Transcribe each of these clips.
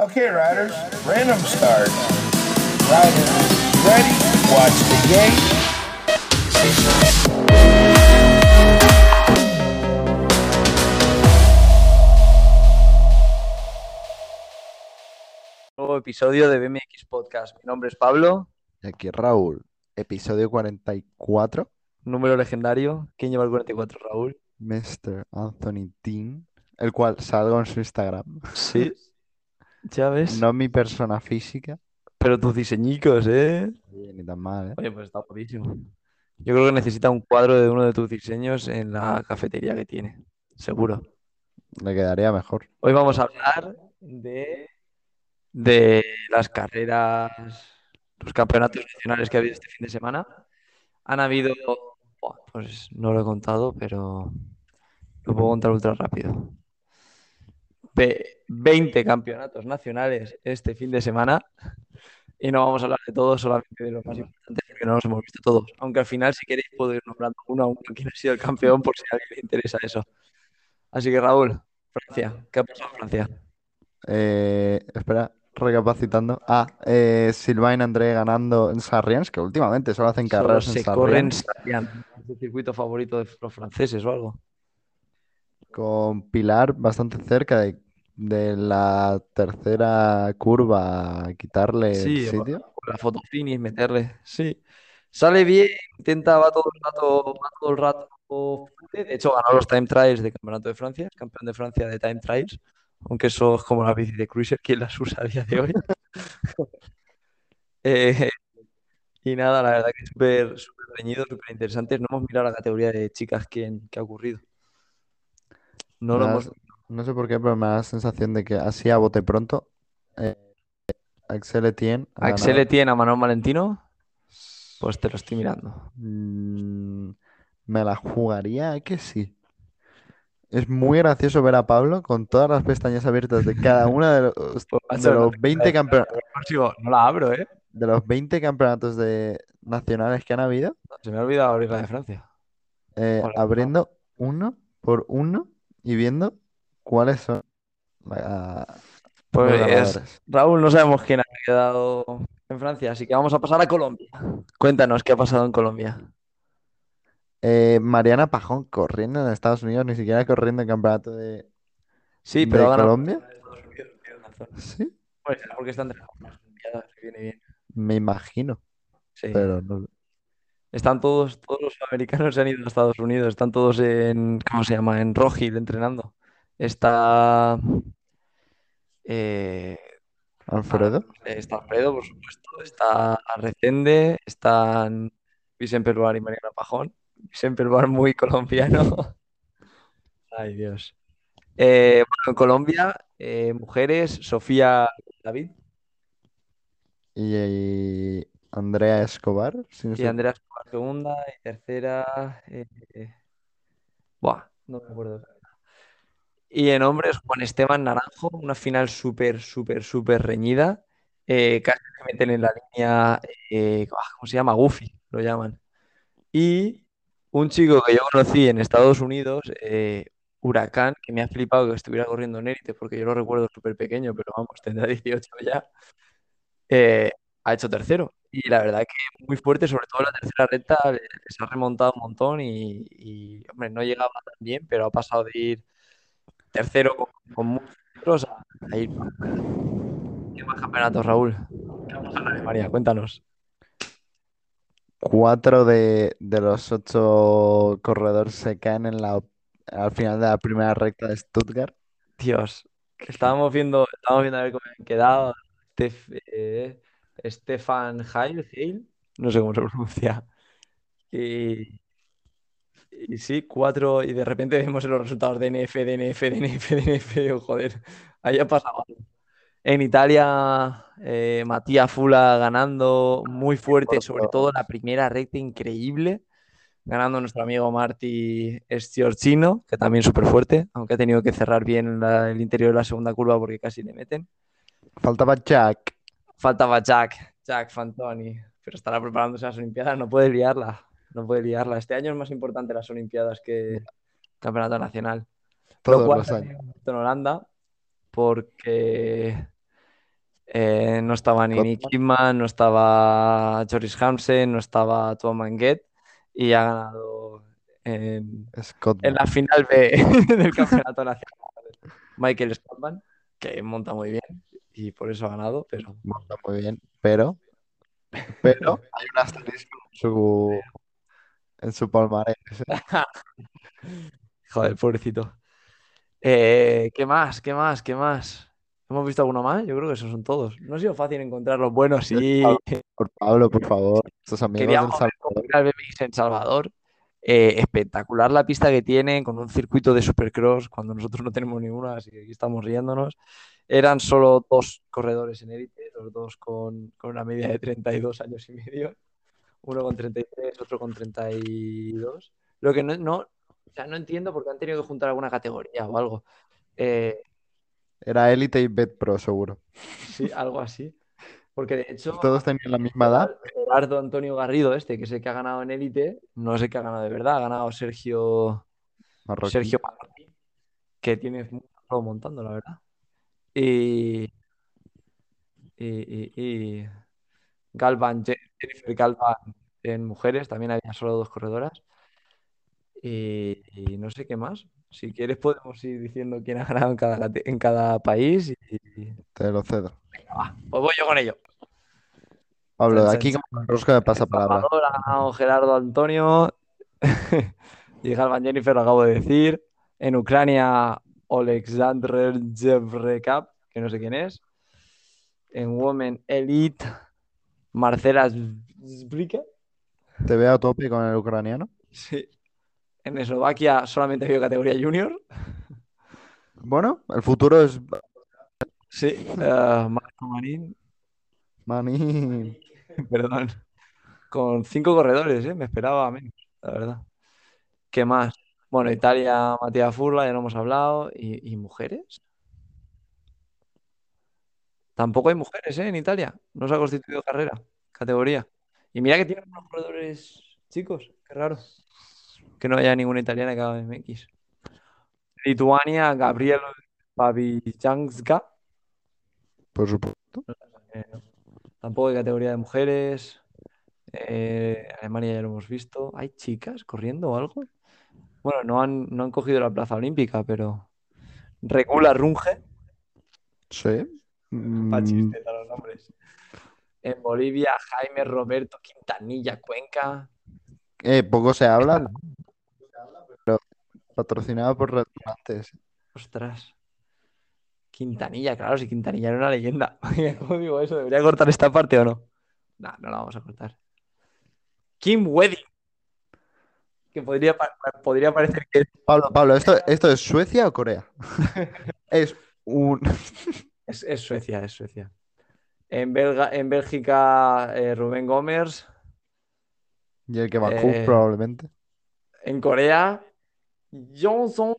Okay, riders, random start. Riders, ready? Watch the gate. Nuevo episodio de BMX Podcast. Mi nombre es Pablo, Y aquí Raúl, episodio 44, número legendario. ¿Quién lleva el 44, Raúl? Mr. Anthony Dean, el cual salgo en su Instagram. Sí. Ya ves. No mi persona física. Pero tus diseñicos, ¿eh? Oye, ni tan mal, ¿eh? Oye, pues está guapísimo. Yo creo que necesita un cuadro de uno de tus diseños en la cafetería que tiene. Seguro. Le quedaría mejor. Hoy vamos a hablar de, de las carreras, los campeonatos nacionales que ha habido este fin de semana. Han habido, pues no lo he contado, pero lo puedo contar ultra rápido. Ve- 20 campeonatos nacionales este fin de semana y no vamos a hablar de todos, solamente de los más importantes porque no los hemos visto todos. Aunque al final, si queréis, puedo ir nombrando uno a uno quién ha sido el campeón por si a alguien le interesa eso. Así que Raúl, Francia, ¿qué ha pasado en Francia? Eh, espera, recapacitando. Ah, eh, Sylvain André ganando en Sarriens, que últimamente solo hacen Solo carreras en Sarriens, Sarrián. ¿Es el circuito favorito de los franceses o algo? Con Pilar bastante cerca de, de la tercera curva, quitarle el Sí, o- sitio. o la foto finish, meterle. Sí. Sale bien, intenta, va todo el rato, va todo el rato. De hecho, ganó los Time Trials de Campeonato de Francia, es campeón de Francia de Time Trials. Aunque eso es como la bici de Cruiser, ¿quién las usa a día de hoy? Eh, y nada, la verdad que súper súper reñido, súper interesante. No hemos mirado la categoría de chicas quién, qué ha ocurrido. No lo hemos. no sé por qué, pero me da la sensación de que así a bote pronto, eh, Axel Etienne Axel ganado. Etienne a Manuel Valentino, pues te lo estoy mirando. Mm, me la jugaría a que sí. Es muy gracioso ver a Pablo con todas las pestañas abiertas de cada una de los, Pues, de los te 20 creas, campeon- pero consigo, no la abro, ¿eh? de los 20 campeonatos de nacionales que han habido, Se me ha olvidado abrir la de Francia. eh, abriendo uno por uno y viendo cuáles son los Pues ganadores. Raúl, no sabemos quién ha quedado en Francia, así que vamos a pasar a Colombia. Cuéntanos qué ha pasado en Colombia. Eh, Mariana Pajón corriendo en Estados Unidos, ni siquiera corriendo el campeonato de, Sí, de pero ganado Colombia. Sí, Pues será porque están entre las Olimpiadas, viene bien. me imagino, Sí. pero no. Están todos, todos los americanos se han ido a Estados Unidos, están todos en, ¿cómo se llama? En Rock Hill entrenando. Está, eh, Alfredo. está Alfredo, por supuesto, está Arrecende, están Vicente Perbar y Mariana Pajón. Vicente Perbar muy colombiano. Ay, Dios. Eh, bueno, en Colombia, eh, mujeres, Sofía David Y, y Andrea Escobar, si no y Andrea Escobar segunda y tercera. eh, eh, buah, no me acuerdo. Y en hombres, Juan Esteban Naranjo, una final súper, súper, súper reñida. Eh, casi se meten en la línea, eh, ah, ¿cómo se llama? Goofy, lo llaman. Y un chico que yo conocí en Estados Unidos, Huracán, que me ha flipado que estuviera corriendo en élite, porque yo lo recuerdo súper pequeño, pero vamos, tendrá 18 ya. ha hecho tercero. Y la verdad que muy fuerte, sobre todo en la tercera recta, le- se ha remontado un montón y, y, hombre, no llegaba tan bien, pero ha pasado de ir tercero con, con muchos metros a, a ir. ¿Qué más campeonatos, Raúl? ¿Qué pasado en Alemania? Cuéntanos. Cuatro de, de los ocho corredores se caen en la, al final de la primera recta de Stuttgart. Dios, estábamos viendo, estábamos viendo a ver cómo habían quedado. Stef- eh, Stefan Heil, Heil, no sé cómo se pronuncia. Y, y sí, cuatro, y de repente vemos los resultados DNF, DNF, DNF, DNF. Digo, joder, ahí ha pasado algo. En Italia, eh, Matías Fula ganando muy fuerte, sobre todo en la primera recta, increíble. Ganando nuestro amigo Marty Stiorchino, que también súper fuerte, aunque ha tenido que cerrar bien la- el interior de la segunda curva porque casi le meten. Faltaba Jack. Faltaba Jack, Jack Fantoni, pero estará preparándose a las Olimpiadas, no puede liarla, no puede liarla. Este año es más importante las Olimpiadas que el Campeonato Nacional. Lo Todos cual los años. en Holanda, porque Eh, no estaba ni Nick Cotman. Kidman, no estaba Joris Hansen, no estaba Tom Manguet y ha ganado en, Scott en la final B del campeonato nacional Michael Scottman, que monta muy bien y por eso ha ganado, pero monta muy bien, pero, pero hay un asterisco en su, en su palmarés. ¿eh? joder, pobrecito. Eh, ¿qué más? ¿Qué más? ¿Qué más? ¿Hemos visto alguno más? Yo creo que esos son todos. No ha sido fácil encontrar los buenos, sí. Por Pablo, por favor, estos amigos del Queríamos Salvador. BMX en Salvador. Eh, espectacular la pista que tiene con un circuito de supercross cuando nosotros no tenemos ninguna, así que aquí estamos riéndonos. Eran solo dos corredores en élite, los dos con, con una media de 32 años y medio. Uno con 33, otro con 32. Lo que no, no, o sea, no entiendo por qué han tenido que juntar alguna categoría o algo. Eh, Era élite y Bet Pro, seguro. sí, algo así. Porque de hecho, Todos tenían la misma edad. Gerardo Antonio Garrido, este, que es el que ha ganado en élite, no el que ha ganado de verdad, ha ganado Sergio, Marroquí. Sergio Marroquí, que tiene montando, la verdad. Y, y, y- y Galvan, Je- Jennifer Galvan en mujeres, también había solo dos corredoras. Y, y no sé qué más. Si quieres podemos ir diciendo quién ha ganado en cada, cate- en cada país. Y, Te lo cedo. venga, va, pues voy yo con ello. Pablo, de aquí como el rosco de pasa palabra. Ha ganado Gerardo Antonio y Galvan Jennifer, lo acabo de decir. En Ucrania, Alexander Jevrekap, que no sé quién es. En Women Elite, Marcela Zbrika. Te veo a tope con el ucraniano. Sí. En Eslovaquia solamente había categoría junior. Bueno, el futuro es Sí. eh, Marco Marín, Maní. perdón. Con cinco corredores, ¿eh? Me esperaba menos, la verdad. ¿Qué más? Bueno, Italia, Matías Furla, ya lo hemos hablado. ¿Y, y mujeres? Tampoco hay mujeres, ¿eh? En Italia. No se ha constituido carrera, categoría. Y mira que tienen unos corredores chicos, qué raro. Que no haya ninguna italiana que haga MX. Lituania, Gabriel Babijanska. Por supuesto. Eh, tampoco hay categoría de mujeres. Eh, Alemania ya lo hemos visto. ¿Hay chicas corriendo o algo? Bueno, no han, no han cogido la plaza olímpica, pero. Regula Runge. Sí. Pa' Mm, chisteta los nombres. En Bolivia, Jaime Roberto Quintanilla Cuenca. eh, poco se habla, pero patrocinado por restaurantes. Ostras. Quintanilla, claro, si Quintanilla era una leyenda. ¿Cómo digo eso? ¿Debería cortar esta parte o no? No, no la vamos a cortar. Kim Wedding. Que podría, podría parecer que Pablo, Pablo, ¿esto, esto es Suecia o Corea? Es un. Es, es Suecia, es Suecia. En, Belga, en Bélgica, eh, Rubén Gómez. Y el que Bakú, Eh, probablemente. En Corea, Johnson.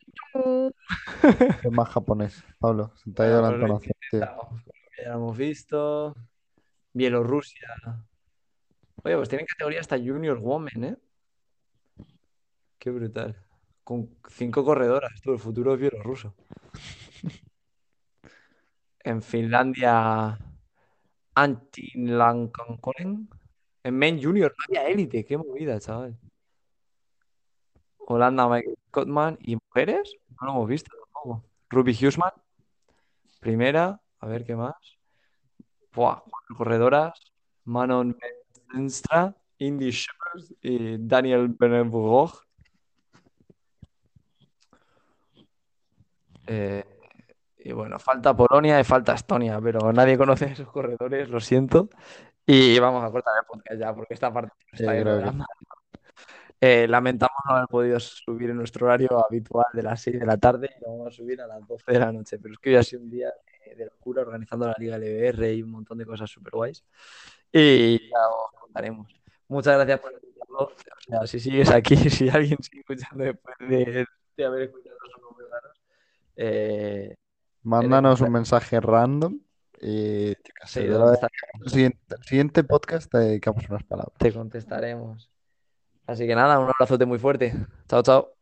Es más japonés. Pablo, se te ha ido la Bueno, entonación. Ya lo hemos visto. Bielorrusia. Oye, pues tienen categoría hasta Junior Woman, ¿eh? Qué brutal. Con cinco corredoras, tú, el futuro es bielorruso. En Finlandia, Antin Lankankonen. En Men Junior no había élite, qué movida, chaval. Holanda, Michael Scottman. ¿Y mujeres? No lo hemos visto tampoco. Ruby Huseman, primera. A ver qué más. Buah, cuatro corredoras. Manon Menstra, Indy Shepard y Daniel Beneburg. Eh, y bueno, falta Polonia y falta Estonia, pero nadie conoce esos corredores, lo siento. Y vamos a cortar el podcast ya, porque esta parte Sí, está manos. Eh, lamentamos no haber podido subir en nuestro horario habitual de las 6 de la tarde y lo vamos a subir a las 12 de la noche. Pero es que hoy ha sido un día de, de locura organizando la Liga LBR y un montón de cosas súper guays. Y ya os contaremos. Muchas gracias por escucharlo. O sea, si sigues aquí, si alguien sigue escuchando después de, de haber escuchado eh, Mándanos un mensaje random y sé, sí, el siguiente, el siguiente podcast te dedicamos unas palabras. Te contestaremos. Así que nada, un abrazote muy fuerte. Chao, chao.